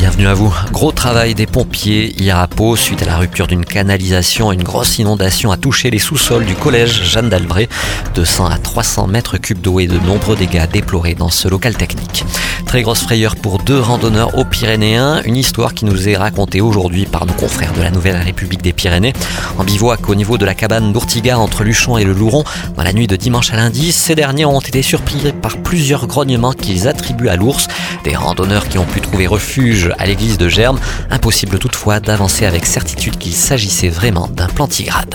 Bienvenue à vous. Gros travail des pompiers hier à Pau suite à la rupture d'une canalisation. Une grosse inondation a touché les sous-sols du collège Jeanne d'Albret. De 100 à 300 mètres cubes d'eau et de nombreux dégâts déplorés dans ce local technique. Très grosse frayeur pour deux randonneurs aux Pyrénéens. Une histoire qui nous est racontée aujourd'hui par nos confrères de la Nouvelle République des Pyrénées. En bivouac au niveau de la cabane d'Ourtiga entre Luchon et le Louron, dans la nuit de dimanche à lundi, ces derniers ont été surpris par plusieurs grognements qu'ils attribuent à l'ours. Des randonneurs qui ont pu trouver refuge à l'église de Germe. Impossible toutefois d'avancer avec certitude qu'il s'agissait vraiment d'un plantigrade.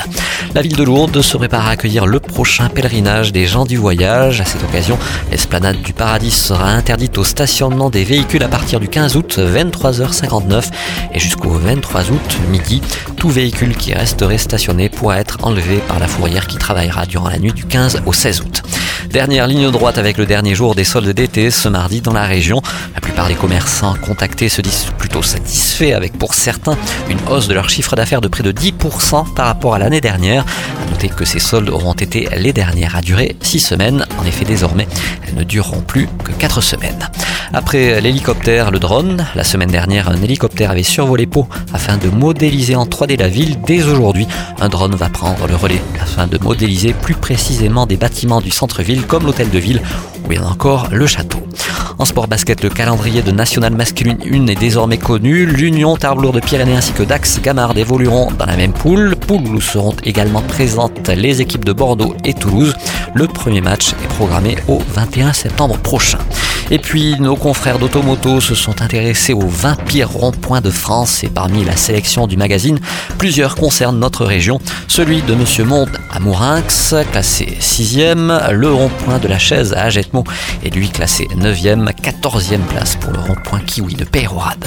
La ville de Lourdes se prépare à accueillir le prochain pèlerinage des gens du voyage. À cette occasion, l'esplanade du paradis sera interdite au stationnement des véhicules à partir du 15 août 23h59 et jusqu'au 23 août midi. Tout véhicule qui resterait stationné pourra être enlevé par la fourrière qui travaillera durant la nuit du 15 au 16 août. Dernière ligne droite avec le dernier jour des soldes d'été ce mardi dans la région. La plupart des commerçants contactés se disent plutôt satisfaits avec pour certains une hausse de leur chiffre d'affaires de près de 10% par rapport à l'année dernière. À noter que ces soldes auront été les dernières à durer 6 semaines. En effet, désormais, elles ne dureront plus que 4 semaines. Après l'hélicoptère, le drone, la semaine dernière, un hélicoptère avait survolé Pau afin de modéliser en 3D la ville. Dès aujourd'hui, un drone va prendre le relais afin de modéliser plus précisément des bâtiments du centre-ville comme l'hôtel de ville ou bien encore le château. En sport basket, le calendrier de National Masculine 1 est désormais connu. L'Union Tarbes de Pyrénées ainsi que Dax Gamard évolueront dans la même poule. Poule où seront également présentes les équipes de Bordeaux et Toulouse. Le premier match est programmé au 21 septembre prochain. Et puis, nos confrères d'Automoto se sont intéressés aux 20 pires ronds-points de France et parmi la sélection du magazine, plusieurs concernent notre région. Celui de Monsieur Monde à Mourinx, classé 6e, le rond-point de la chaise à Agetmo est lui classé 9e, 14e place pour le rond-point Kiwi de Peyrorade.